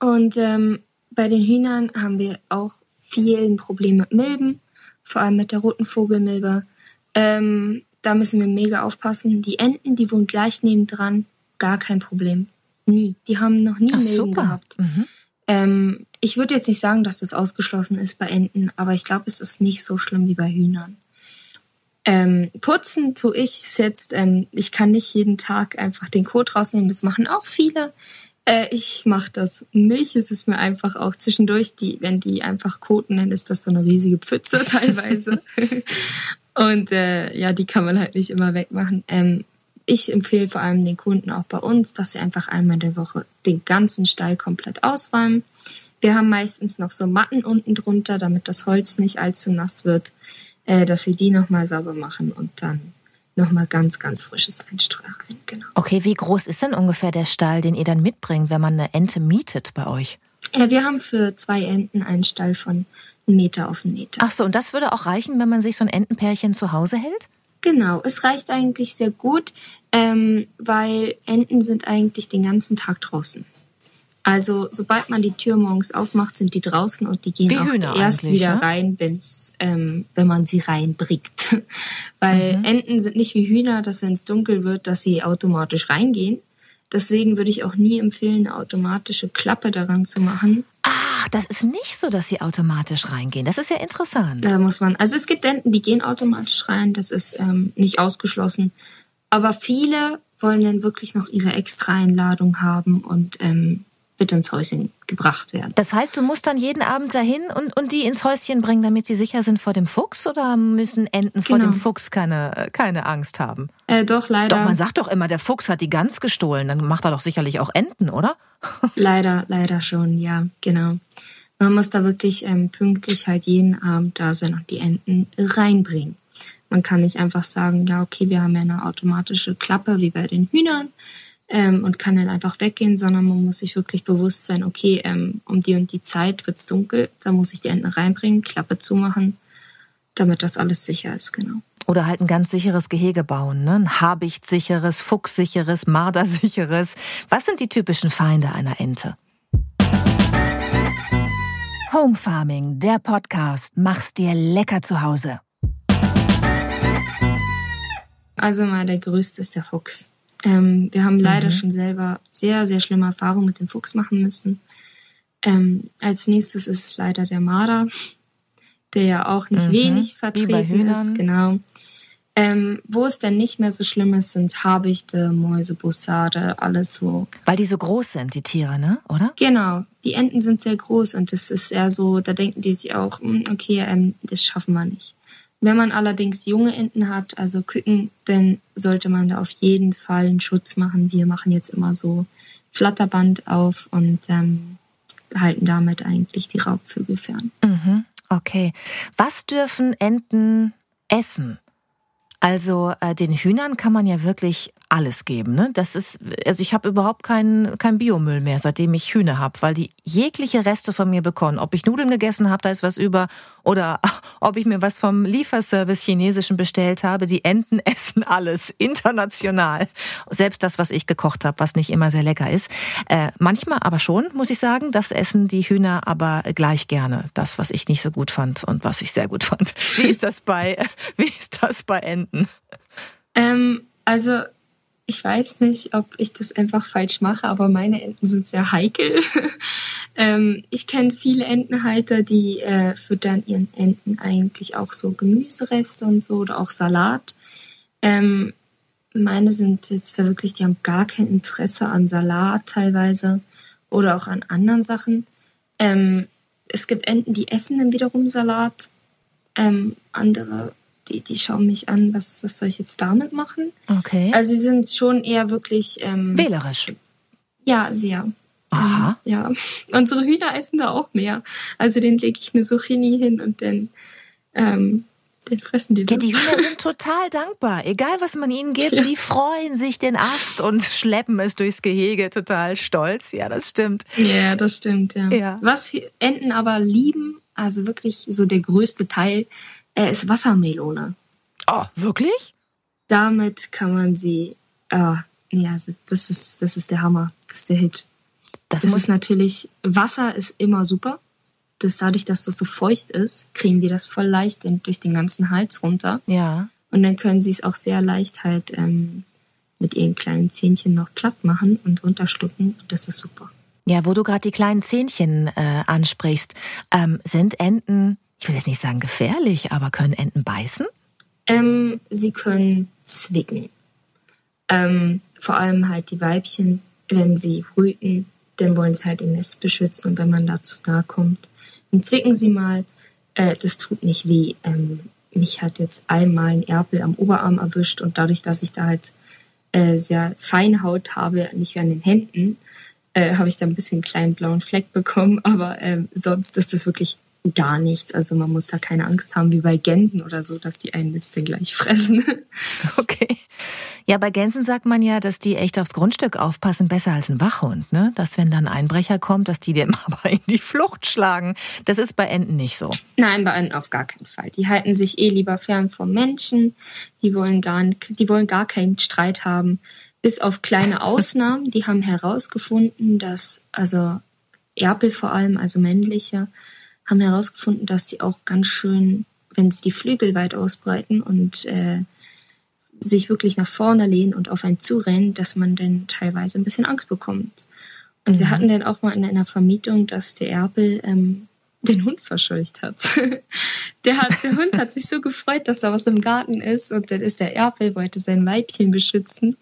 und ähm, bei den Hühnern haben wir auch viel Probleme mit Milben, vor allem mit der roten Vogelmilbe. Ähm, da müssen wir mega aufpassen. Die Enten, die wohnen gleich nebendran, gar kein Problem. Nie. Die haben noch nie Ach, Milben super. gehabt. Mhm. Ähm, ich würde jetzt nicht sagen, dass das ausgeschlossen ist bei Enten, aber ich glaube, es ist nicht so schlimm wie bei Hühnern. Ähm, putzen tue ich jetzt, ähm, ich kann nicht jeden Tag einfach den Kot rausnehmen, das machen auch viele. Äh, ich mache das nicht. Es ist mir einfach auch zwischendurch, die, wenn die einfach koten, dann ist das so eine riesige Pfütze teilweise. Und äh, ja, die kann man halt nicht immer wegmachen. Ähm, ich empfehle vor allem den Kunden auch bei uns, dass sie einfach einmal in der Woche den ganzen Stall komplett ausräumen. Wir haben meistens noch so Matten unten drunter, damit das Holz nicht allzu nass wird, äh, dass sie die nochmal sauber machen und dann nochmal ganz, ganz frisches Einstreu rein. Genau. Okay, wie groß ist denn ungefähr der Stall, den ihr dann mitbringt, wenn man eine Ente mietet bei euch? Ja, wir haben für zwei Enten einen Stall von Meter auf einen Meter. Ach so, und das würde auch reichen, wenn man sich so ein Entenpärchen zu Hause hält? Genau, es reicht eigentlich sehr gut, ähm, weil Enten sind eigentlich den ganzen Tag draußen. Also sobald man die Tür morgens aufmacht, sind die draußen und die gehen Wie auch erst wieder ne? rein, wenn's, ähm, wenn man sie reinbringt. weil mhm. Enten sind nicht wie Hühner, dass wenn es dunkel wird, dass sie automatisch reingehen. Deswegen würde ich auch nie empfehlen, eine automatische Klappe daran zu machen. Ach, das ist nicht so, dass sie automatisch reingehen. Das ist ja interessant. Da muss man. Also es gibt Enten, die gehen automatisch rein. Das ist ähm, nicht ausgeschlossen. Aber viele wollen dann wirklich noch ihre Extra-Einladung haben und ähm, bitte ins Häuschen gebracht werden. Das heißt, du musst dann jeden Abend dahin und, und die ins Häuschen bringen, damit sie sicher sind vor dem Fuchs? Oder müssen Enten vor genau. dem Fuchs keine, keine Angst haben? Äh, doch, leider. Doch, man sagt doch immer, der Fuchs hat die Gans gestohlen. Dann macht er doch sicherlich auch Enten, oder? leider, leider schon, ja, genau. Man muss da wirklich ähm, pünktlich halt jeden Abend da sein und die Enten reinbringen. Man kann nicht einfach sagen, ja, okay, wir haben ja eine automatische Klappe wie bei den Hühnern ähm, und kann dann einfach weggehen, sondern man muss sich wirklich bewusst sein, okay, ähm, um die und die Zeit wird's dunkel, da muss ich die Enten reinbringen, Klappe zumachen, damit das alles sicher ist, genau. Oder halt ein ganz sicheres Gehege bauen, ne? ein habichtstsicheres, fuchssicheres, mardersicheres. Was sind die typischen Feinde einer Ente? Home Farming, der Podcast. Mach's dir lecker zu Hause. Also mal der größte ist der Fuchs. Ähm, wir haben leider mhm. schon selber sehr, sehr schlimme Erfahrungen mit dem Fuchs machen müssen. Ähm, als nächstes ist es leider der Marder, der ja auch nicht mhm. wenig vertreten ist. Genau. Ähm, wo es dann nicht mehr so schlimm ist, sind Habichte, Mäuse, Bussarde, alles so. Weil die so groß sind, die Tiere, ne? Oder? Genau. Die Enten sind sehr groß und das ist eher so, da denken die sich auch, hm, okay, ähm, das schaffen wir nicht. Wenn man allerdings junge Enten hat, also Küken, dann sollte man da auf jeden Fall einen Schutz machen. Wir machen jetzt immer so Flatterband auf und ähm, halten damit eigentlich die Raubvögel fern. Mhm, okay. Was dürfen Enten essen? Also äh, den Hühnern kann man ja wirklich alles geben. Ne? Das ist, also ich habe überhaupt keinen kein Biomüll mehr, seitdem ich Hühner habe, weil die jegliche Reste von mir bekommen. Ob ich Nudeln gegessen habe, da ist was über, oder ob ich mir was vom Lieferservice chinesischen bestellt habe. Die Enten essen alles international, selbst das, was ich gekocht habe, was nicht immer sehr lecker ist. Äh, manchmal aber schon, muss ich sagen, das essen die Hühner aber gleich gerne. Das, was ich nicht so gut fand und was ich sehr gut fand. Wie ist das bei, wie ist das bei Enten? Ähm, also ich weiß nicht, ob ich das einfach falsch mache, aber meine Enten sind sehr heikel. ähm, ich kenne viele Entenhalter, die äh, füttern ihren Enten eigentlich auch so Gemüsereste und so oder auch Salat. Ähm, meine sind jetzt wirklich, die haben gar kein Interesse an Salat teilweise oder auch an anderen Sachen. Ähm, es gibt Enten, die essen dann wiederum Salat. Ähm, andere die, die schauen mich an, was, was soll ich jetzt damit machen? Okay. Also sie sind schon eher wirklich ähm, wählerisch. Ja, sehr. Aha. Ähm, ja. Unsere Hühner essen da auch mehr. Also den lege ich eine Zucchini hin und dann, ähm, den fressen die das. Ja, die Hühner sind total dankbar. Egal, was man ihnen gibt, ja. sie freuen sich den Ast und schleppen es durchs Gehege total stolz. Ja, das stimmt. Ja, das stimmt, ja. ja. Was Enten aber lieben, also wirklich so der größte Teil, er ist Wassermelone. Oh, wirklich? Damit kann man sie. Oh, nee, also das ist, das ist der Hammer. Das ist der Hit. Das, das ist natürlich, Wasser ist immer super. Das, dadurch, dass das so feucht ist, kriegen die das voll leicht durch den ganzen Hals runter. Ja. Und dann können sie es auch sehr leicht halt ähm, mit ihren kleinen Zähnchen noch platt machen und runterschlucken. Das ist super. Ja, wo du gerade die kleinen Zähnchen äh, ansprichst, ähm, sind Enten ich will jetzt nicht sagen gefährlich, aber können Enten beißen? Ähm, sie können zwicken. Ähm, vor allem halt die Weibchen, wenn sie brüten, dann wollen sie halt ihr Nest beschützen und wenn man dazu nahe kommt, dann zwicken sie mal. Äh, das tut nicht weh. Ähm, mich hat jetzt einmal ein Erpel am Oberarm erwischt und dadurch, dass ich da halt äh, sehr feine Haut habe, nicht wie an den Händen, äh, habe ich da ein bisschen einen kleinen blauen Fleck bekommen, aber ähm, sonst ist es wirklich gar nichts. Also man muss da keine Angst haben wie bei Gänsen oder so, dass die einen jetzt dann gleich fressen. Okay. Ja, bei Gänsen sagt man ja, dass die echt aufs Grundstück aufpassen, besser als ein Wachhund, ne? Dass wenn dann ein Einbrecher kommt, dass die dem aber in die Flucht schlagen. Das ist bei Enten nicht so. Nein, bei Enten auf gar keinen Fall. Die halten sich eh lieber fern vom Menschen. Die wollen gar, die wollen gar keinen Streit haben. Bis auf kleine Ausnahmen. Die haben herausgefunden, dass, also Erpel vor allem, also männliche, haben herausgefunden, dass sie auch ganz schön, wenn sie die Flügel weit ausbreiten und äh, sich wirklich nach vorne lehnen und auf einen zurennen, dass man dann teilweise ein bisschen Angst bekommt. Und mhm. wir hatten dann auch mal in einer Vermietung, dass der Erpel ähm, den Hund verscheucht hat. der, hat. der Hund hat sich so gefreut, dass da was im Garten ist und dann ist der Erpel, wollte sein Weibchen beschützen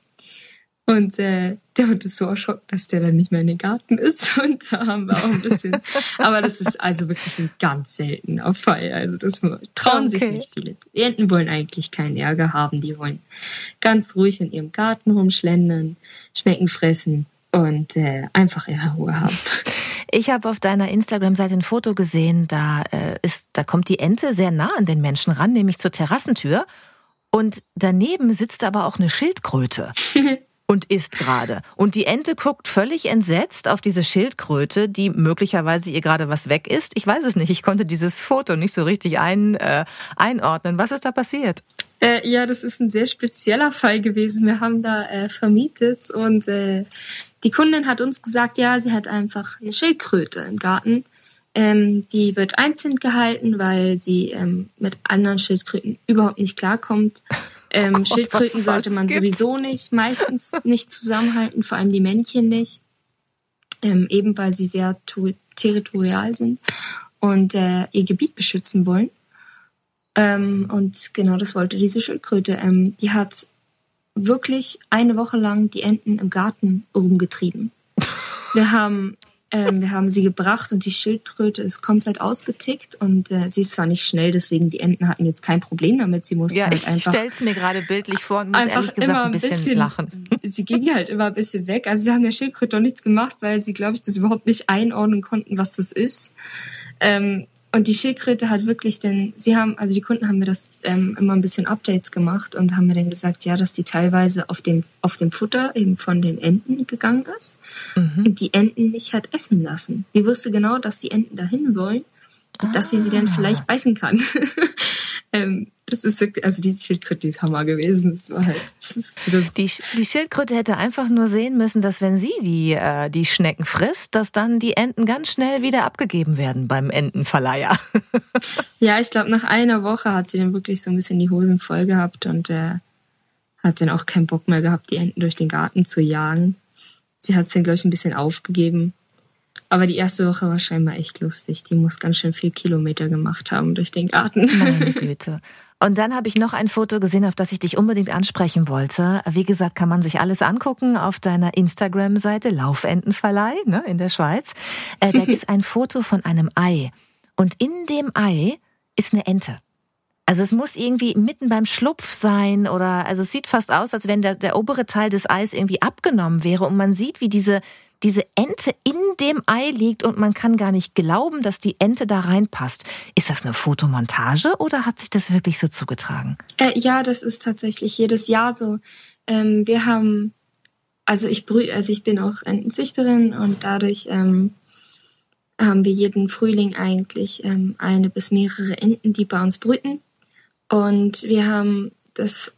Und äh, der Hund ist so erschrocken, dass der dann nicht mehr in den Garten ist. Und da haben wir auch ein bisschen. aber das ist also wirklich ein ganz seltener Fall. Also das trauen okay. sich nicht viele. Die Enten wollen eigentlich keinen Ärger haben. Die wollen ganz ruhig in ihrem Garten rumschlendern, Schnecken fressen und äh, einfach ihre Ruhe haben. Ich habe auf deiner Instagram-Seite ein Foto gesehen, da äh, ist, da kommt die Ente sehr nah an den Menschen ran, nämlich zur Terrassentür. Und daneben sitzt aber auch eine Schildkröte. und isst gerade. Und die Ente guckt völlig entsetzt auf diese Schildkröte, die möglicherweise ihr gerade was weg ist. Ich weiß es nicht. Ich konnte dieses Foto nicht so richtig ein, äh, einordnen. Was ist da passiert? Äh, ja, das ist ein sehr spezieller Fall gewesen. Wir haben da äh, vermietet und äh, die Kundin hat uns gesagt, ja, sie hat einfach eine Schildkröte im Garten. Ähm, die wird einzeln gehalten, weil sie ähm, mit anderen Schildkröten überhaupt nicht klarkommt. Ähm, oh Schildkröten sollte man gibt. sowieso nicht, meistens nicht zusammenhalten, vor allem die Männchen nicht. Ähm, eben weil sie sehr territorial sind und äh, ihr Gebiet beschützen wollen. Ähm, und genau das wollte diese Schildkröte. Ähm, die hat wirklich eine Woche lang die Enten im Garten rumgetrieben. Wir haben ähm, wir haben sie gebracht und die Schildkröte ist komplett ausgetickt und äh, sie ist zwar nicht schnell, deswegen die Enten hatten jetzt kein Problem damit. Sie mussten ja, halt einfach. Ich stell's mir gerade bildlich vor und muss einfach ehrlich gesagt immer ein bisschen, bisschen lachen. Sie ging halt immer ein bisschen weg. Also sie haben der Schildkröte doch nichts gemacht, weil sie, glaube ich, das überhaupt nicht einordnen konnten, was das ist. Ähm, und die Schildkröte hat wirklich denn, sie haben, also die Kunden haben mir das ähm, immer ein bisschen Updates gemacht und haben mir dann gesagt, ja, dass die teilweise auf dem, auf dem Futter eben von den Enten gegangen ist mhm. und die Enten nicht hat essen lassen. Die wusste genau, dass die Enten dahin wollen und dass sie sie dann vielleicht ah. beißen kann. ähm, das ist wirklich, also die Schildkröte ist Hammer gewesen. Das war halt, das ist, das die, die Schildkröte hätte einfach nur sehen müssen, dass wenn sie die, äh, die Schnecken frisst, dass dann die Enten ganz schnell wieder abgegeben werden beim Entenverleiher. ja, ich glaube, nach einer Woche hat sie dann wirklich so ein bisschen die Hosen voll gehabt und äh, hat dann auch keinen Bock mehr gehabt, die Enten durch den Garten zu jagen. Sie hat es dann, glaube ich, ein bisschen aufgegeben. Aber die erste Woche war scheinbar echt lustig. Die muss ganz schön viel Kilometer gemacht haben durch den Garten. Meine Güte. Und dann habe ich noch ein Foto gesehen, auf das ich dich unbedingt ansprechen wollte. Wie gesagt, kann man sich alles angucken auf deiner Instagram-Seite Laufentenverleih ne, in der Schweiz. Äh, da ist ein Foto von einem Ei. Und in dem Ei ist eine Ente. Also es muss irgendwie mitten beim Schlupf sein oder also es sieht fast aus, als wenn der, der obere Teil des Eis irgendwie abgenommen wäre und man sieht, wie diese diese Ente in dem Ei liegt und man kann gar nicht glauben, dass die Ente da reinpasst. Ist das eine Fotomontage oder hat sich das wirklich so zugetragen? Äh, ja, das ist tatsächlich jedes Jahr so. Ähm, wir haben, also ich also ich bin auch Entenzüchterin und dadurch ähm, haben wir jeden Frühling eigentlich ähm, eine bis mehrere Enten, die bei uns brüten. Und wir haben das,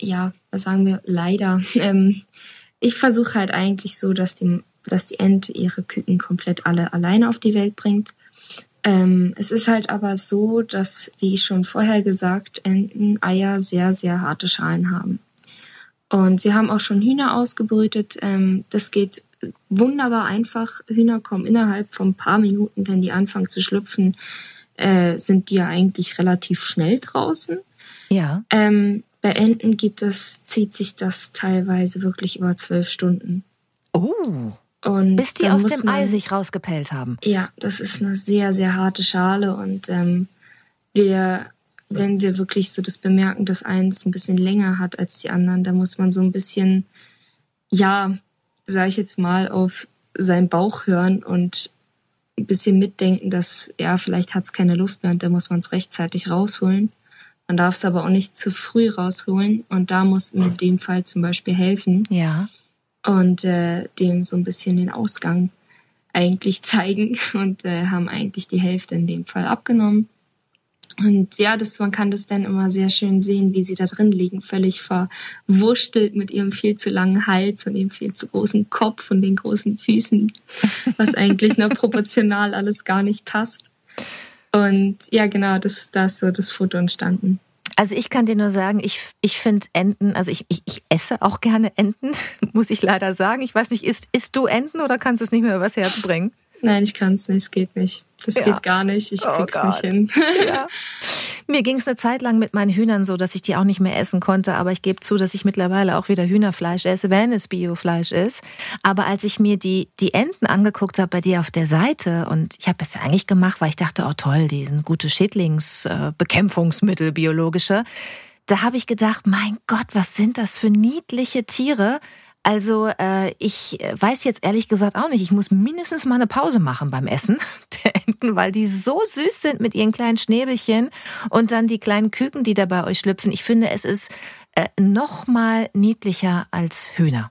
ja, sagen wir, leider. Ähm, ich versuche halt eigentlich so, dass die dass die Ente ihre Küken komplett alle alleine auf die Welt bringt. Ähm, es ist halt aber so, dass, wie schon vorher gesagt, Enten Eier sehr, sehr harte Schalen haben. Und wir haben auch schon Hühner ausgebrütet. Ähm, das geht wunderbar einfach. Hühner kommen innerhalb von ein paar Minuten, wenn die anfangen zu schlüpfen, äh, sind die ja eigentlich relativ schnell draußen. Ja. Ähm, bei Enten geht das, zieht sich das teilweise wirklich über zwölf Stunden. Oh. Und Bis die aus dem man, Ei sich rausgepellt haben. Ja, das ist eine sehr, sehr harte Schale und ähm, wir, wenn wir wirklich so das bemerken, dass eins ein bisschen länger hat als die anderen, da muss man so ein bisschen, ja, sage ich jetzt mal, auf seinen Bauch hören und ein bisschen mitdenken, dass ja, vielleicht hat es keine Luft mehr und da muss man es rechtzeitig rausholen. Man darf es aber auch nicht zu früh rausholen und da muss in dem Fall zum Beispiel helfen. Ja und äh, dem so ein bisschen den Ausgang eigentlich zeigen und äh, haben eigentlich die Hälfte in dem Fall abgenommen. Und ja, das, man kann das dann immer sehr schön sehen, wie sie da drin liegen, völlig verwurstelt mit ihrem viel zu langen Hals und ihrem viel zu großen Kopf und den großen Füßen, was eigentlich nur proportional alles gar nicht passt. Und ja, genau, das, da ist so das Foto entstanden. Also ich kann dir nur sagen, ich, ich finde Enten, also ich, ich, ich esse auch gerne Enten, muss ich leider sagen. Ich weiß nicht, isst, isst du Enten oder kannst du es nicht mehr übers Herz bringen? Nein, ich kann es nicht, es geht nicht. Das ja. geht gar nicht, ich oh krieg's Gott. nicht hin. Ja. Mir ging es eine Zeit lang mit meinen Hühnern so, dass ich die auch nicht mehr essen konnte, aber ich gebe zu, dass ich mittlerweile auch wieder Hühnerfleisch esse, wenn es Biofleisch ist. Aber als ich mir die, die Enten angeguckt habe bei dir auf der Seite und ich habe es ja eigentlich gemacht, weil ich dachte, oh toll, die sind gute Schädlingsbekämpfungsmittel, äh, biologische. Da habe ich gedacht, mein Gott, was sind das für niedliche Tiere? Also äh, ich weiß jetzt ehrlich gesagt auch nicht. Ich muss mindestens mal eine Pause machen beim Essen der Enten, weil die so süß sind mit ihren kleinen Schnäbelchen und dann die kleinen Küken, die da bei euch schlüpfen. Ich finde, es ist äh, noch mal niedlicher als Hühner.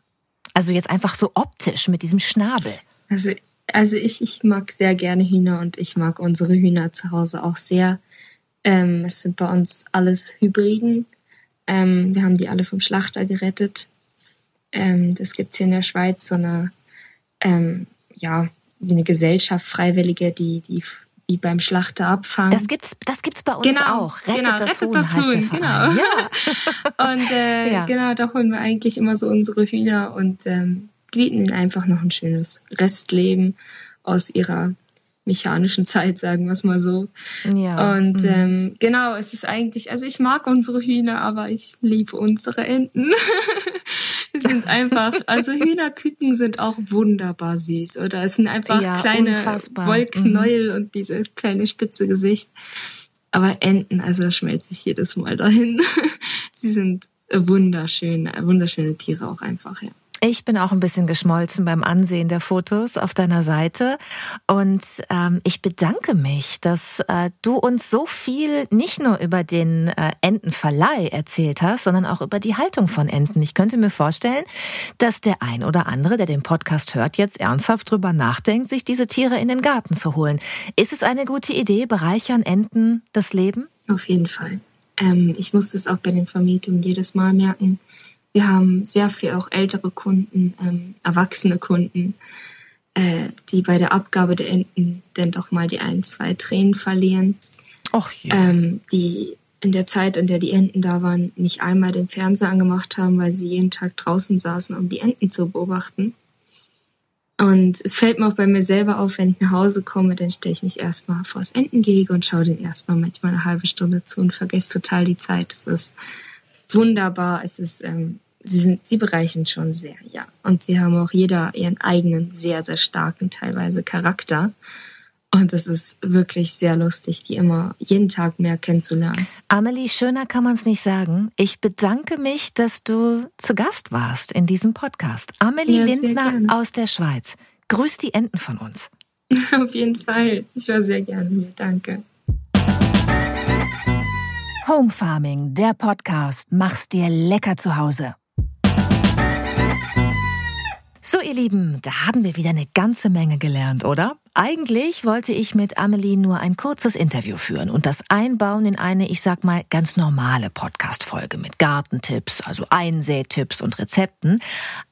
Also jetzt einfach so optisch mit diesem Schnabel. Also, also ich, ich mag sehr gerne Hühner und ich mag unsere Hühner zu Hause auch sehr. Ähm, es sind bei uns alles Hybriden. Ähm, wir haben die alle vom Schlachter gerettet ähm, das gibt es hier in der Schweiz, so eine, ähm, ja, wie eine Gesellschaft, Freiwillige, die, die wie beim Schlachter abfangen. Das gibt's, das gibt's bei uns genau, auch. Rettet genau, das rettet Huhn das Huhn, genau. Ja. und äh, ja. genau, da holen wir eigentlich immer so unsere Hühner und ähm, bieten ihnen einfach noch ein schönes Restleben aus ihrer mechanischen Zeit, sagen wir es mal so. Ja. Und mhm. ähm, genau, es ist eigentlich, also ich mag unsere Hühner, aber ich liebe unsere Enten. Sind einfach, also Hühnerküken sind auch wunderbar süß, oder? Es sind einfach ja, kleine unfassbar. Wollknäuel mhm. und dieses kleine spitze Gesicht. Aber Enten, also schmelze ich jedes Mal dahin. Sie sind wunderschön, wunderschöne Tiere auch einfach, ja. Ich bin auch ein bisschen geschmolzen beim Ansehen der Fotos auf deiner Seite und ähm, ich bedanke mich, dass äh, du uns so viel nicht nur über den äh, Entenverleih erzählt hast, sondern auch über die Haltung von Enten. Ich könnte mir vorstellen, dass der ein oder andere, der den Podcast hört, jetzt ernsthaft drüber nachdenkt, sich diese Tiere in den Garten zu holen. Ist es eine gute Idee? Bereichern Enten das Leben? Auf jeden Fall. Ähm, ich muss es auch bei den Vermietungen jedes Mal merken wir haben sehr viel auch ältere Kunden, ähm, erwachsene Kunden, äh, die bei der Abgabe der Enten dann doch mal die ein, zwei Tränen verlieren. Ach ja. Ähm, die in der Zeit, in der die Enten da waren, nicht einmal den Fernseher angemacht haben, weil sie jeden Tag draußen saßen, um die Enten zu beobachten. Und es fällt mir auch bei mir selber auf, wenn ich nach Hause komme, dann stelle ich mich erstmal vor das Entengehege und schaue den erstmal manchmal eine halbe Stunde zu und vergesse total die Zeit. Das ist wunderbar. Es ist, ähm, sie sind, sie bereichern schon sehr, ja. Und sie haben auch jeder ihren eigenen, sehr, sehr starken, teilweise Charakter. Und es ist wirklich sehr lustig, die immer jeden Tag mehr kennenzulernen. Amelie, schöner kann man es nicht sagen. Ich bedanke mich, dass du zu Gast warst in diesem Podcast. Amelie ja, Lindner aus der Schweiz. Grüß die Enten von uns. Auf jeden Fall. Ich war sehr gerne hier. Danke. Home Farming, der Podcast. Mach's dir lecker zu Hause. So, ihr Lieben, da haben wir wieder eine ganze Menge gelernt, oder? Eigentlich wollte ich mit Amelie nur ein kurzes Interview führen und das einbauen in eine, ich sag mal, ganz normale Podcast-Folge mit Gartentipps, also Einsätipps und Rezepten.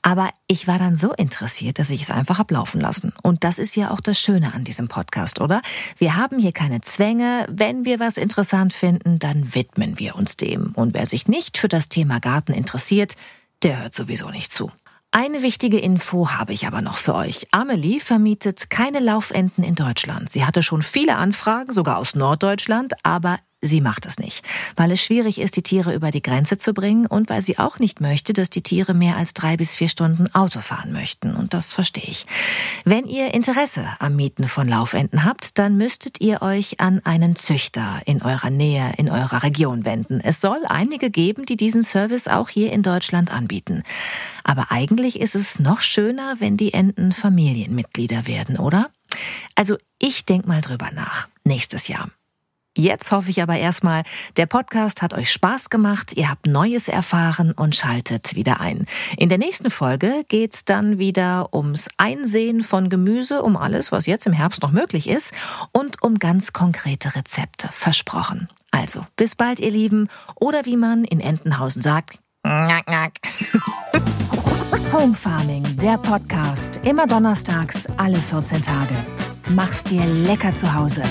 Aber ich war dann so interessiert, dass ich es einfach ablaufen lassen. Und das ist ja auch das Schöne an diesem Podcast, oder? Wir haben hier keine Zwänge. Wenn wir was interessant finden, dann widmen wir uns dem. Und wer sich nicht für das Thema Garten interessiert, der hört sowieso nicht zu. Eine wichtige Info habe ich aber noch für euch. Amelie vermietet keine Laufenten in Deutschland. Sie hatte schon viele Anfragen, sogar aus Norddeutschland, aber sie macht es nicht, weil es schwierig ist, die Tiere über die Grenze zu bringen und weil sie auch nicht möchte, dass die Tiere mehr als drei bis vier Stunden Auto fahren möchten. Und das verstehe ich. Wenn ihr Interesse am Mieten von Laufenten habt, dann müsstet ihr euch an einen Züchter in eurer Nähe, in eurer Region wenden. Es soll einige geben, die diesen Service auch hier in Deutschland anbieten. Aber eigentlich ist es noch schöner, wenn die Enten Familienmitglieder werden, oder? Also ich denk mal drüber nach. Nächstes Jahr. Jetzt hoffe ich aber erstmal, der Podcast hat euch Spaß gemacht, ihr habt Neues erfahren und schaltet wieder ein. In der nächsten Folge geht's dann wieder ums Einsehen von Gemüse, um alles, was jetzt im Herbst noch möglich ist und um ganz konkrete Rezepte. Versprochen. Also, bis bald, ihr Lieben. Oder wie man in Entenhausen sagt, Knack, knack. Home Farming, der Podcast. Immer donnerstags, alle 14 Tage. Mach's dir lecker zu Hause.